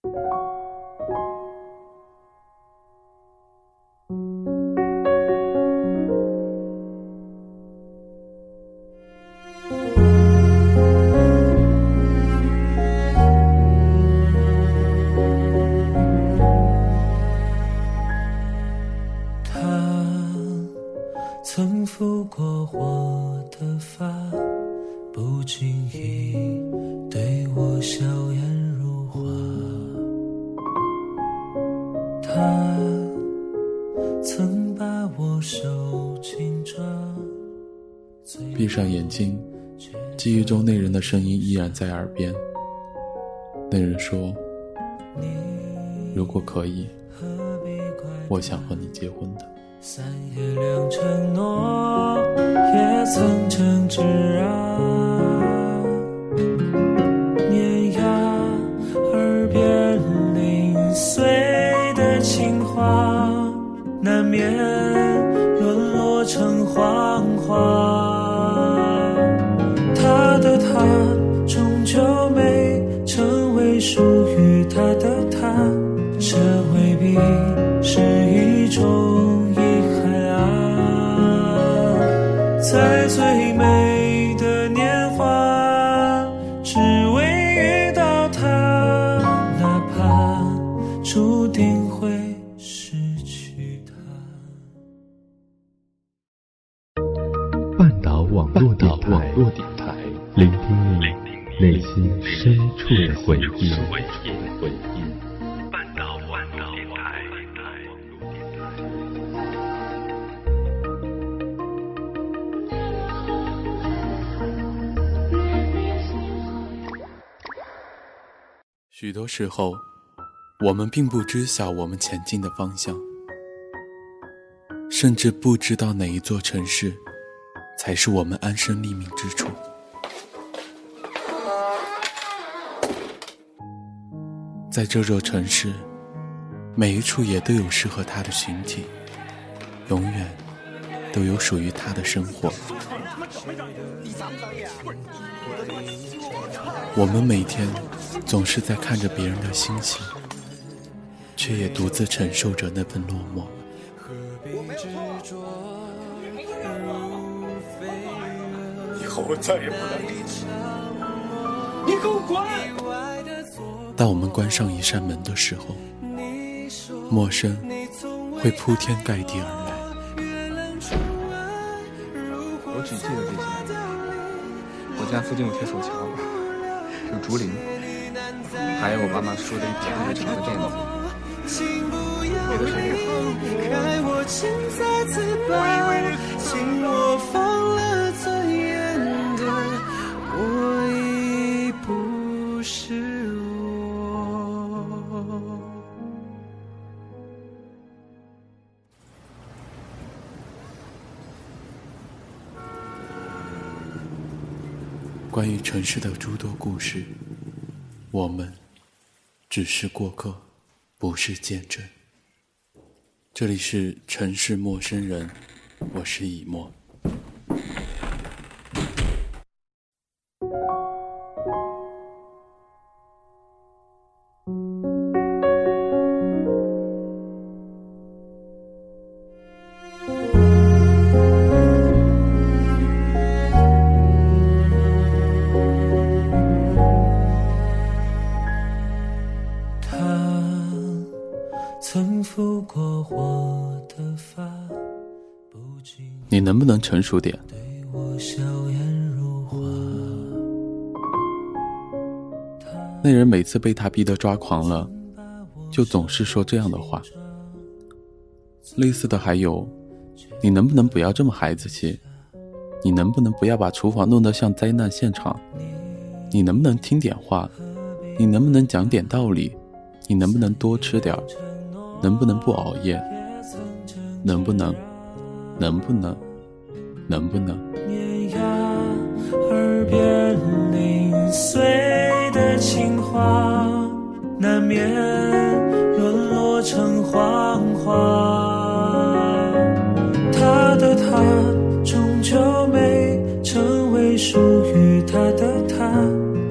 他曾拂过我的发，不经意对我笑颜如花。闭上眼睛，记忆中那人的声音依然在耳边。那人说：“如果可以，我想和你结婚的。”三月两承诺，也曾诚挚啊。许多时候，我们并不知晓我们前进的方向，甚至不知道哪一座城市才是我们安身立命之处。在这座城市，每一处也都有适合他的群体，永远都有属于他的生活。我们每天总是在看着别人的心情，却也独自承受着那份落寞。以后我再也不来你给我滚！当我们关上一扇门的时候，陌生会铺天盖地而来。我记得这些。我家附近有铁索桥，有竹林，还有我妈妈说的一条特别长的辫子。别的谁也关于城市的诸多故事，我们只是过客，不是见证。这里是城市陌生人，我是以沫。能不能成熟点？那人每次被他逼得抓狂了，就总是说这样的话。类似的还有，你能不能不要这么孩子气？你能不能不要把厨房弄得像灾难现场？你能不能听点话？你能不能讲点道理？你能不能多吃点？能不能不熬夜？能不能？能不能？能不能？年牙耳边零碎的情话，难免沦落成谎话。他的他，终究没成为属于他的他，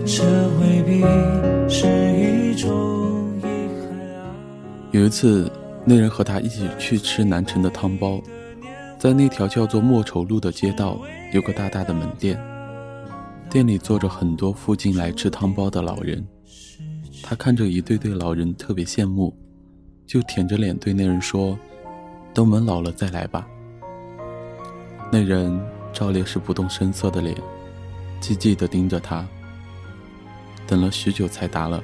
这未必是一种遗憾啊。有一次，那人和他一起去吃南城的汤包，在那条叫做莫愁路的街道，有个大大的门店，店里坐着很多附近来吃汤包的老人。他看着一对对老人，特别羡慕，就舔着脸对那人说：“等我们老了再来吧。”那人照例是不动声色的脸，寂寂地盯着他。等了许久才答了：“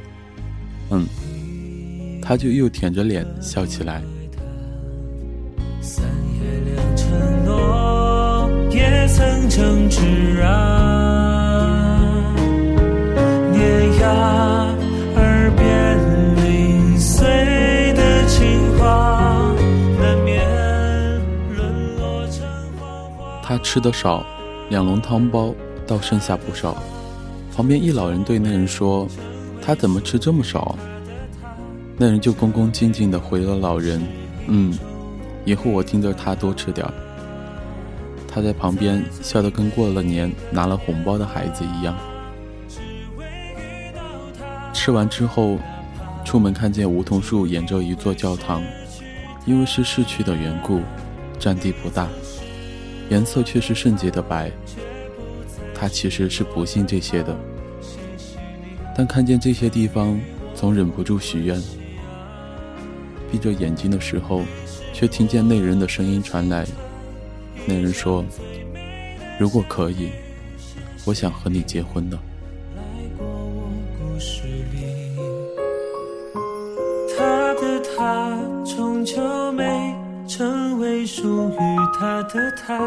嗯。”他就又舔着脸笑起来。成痴啊他吃的少，两笼汤包倒剩下不少。旁边一老人对那人说：“他怎么吃这么少？”那人就恭恭敬敬地回了老人：“嗯，以后我盯着他多吃点。”他在旁边笑得跟过了年拿了红包的孩子一样。吃完之后，出门看见梧桐树沿着一座教堂，因为是市区的缘故，占地不大，颜色却是圣洁的白。他其实是不信这些的，但看见这些地方，总忍不住许愿。闭着眼睛的时候，却听见那人的声音传来。那人说：“如果可以，我想和你结婚的。”他的他终究没成为属于他的他，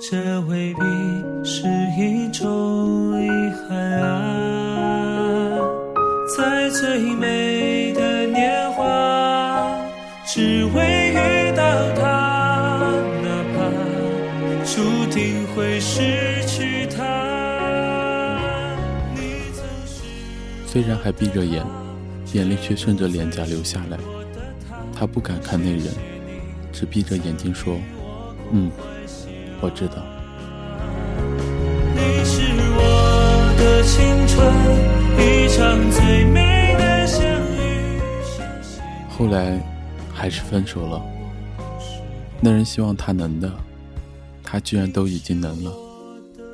这未必是一种遗憾啊，在最美失去他。虽然还闭着眼，眼泪却顺着脸颊流下来。他不敢看那人，只闭着眼睛说：“嗯，我知道。”你是我的青春，一场最美的相遇。后来。还是分手了。那人希望他能的，他居然都已经能了。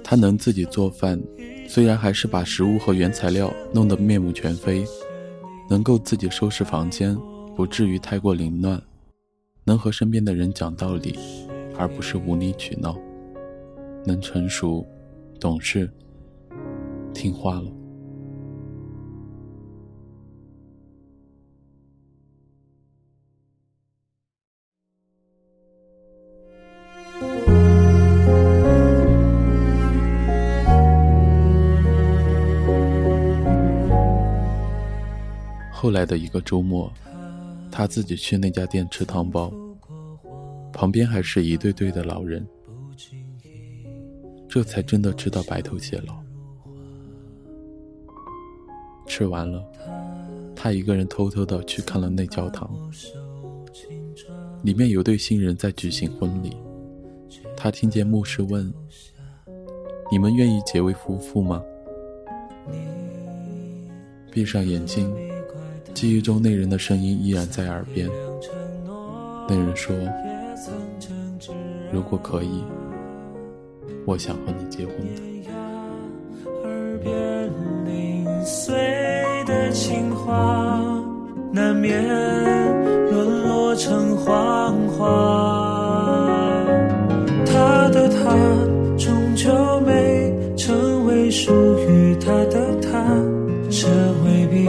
他能自己做饭，虽然还是把食物和原材料弄得面目全非；能够自己收拾房间，不至于太过凌乱；能和身边的人讲道理，而不是无理取闹；能成熟、懂事、听话了。后来的一个周末，他自己去那家店吃汤包，旁边还是一对对的老人，这才真的知道白头偕老。吃完了，他一个人偷偷的去看了那教堂，里面有对新人在举行婚礼。他听见牧师问：“你们愿意结为夫妇吗？”闭上眼睛。记忆中那人的声音依然在耳边。那人说：“如果可以，我想和你结婚的。”情话难免沦落成谎话。他的他终究没成为属于他的他，这未必。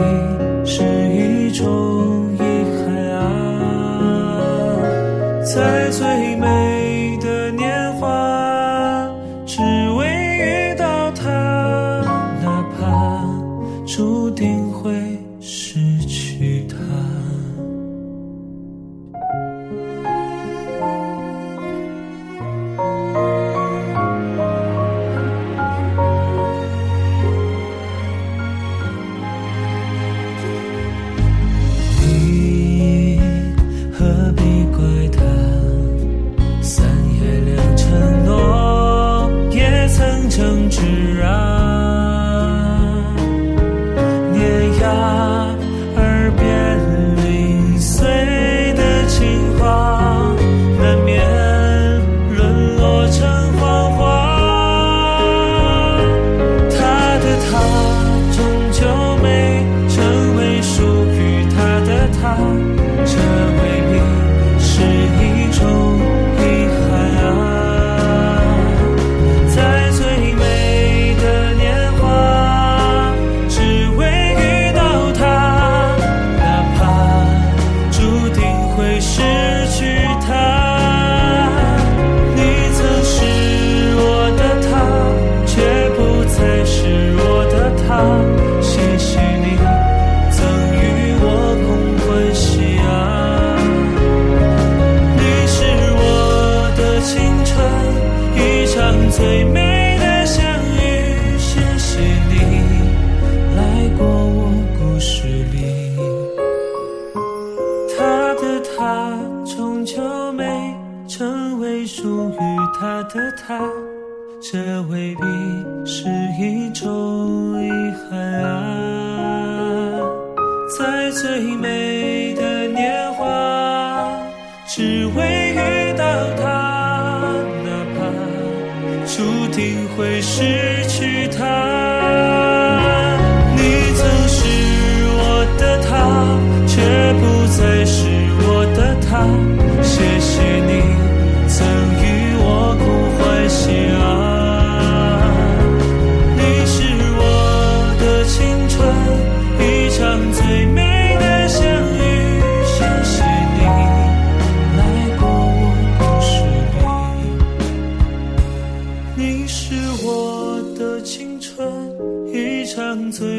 在最美。最美的年华，只为遇到他，哪怕注定会失。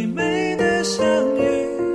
最美的相遇。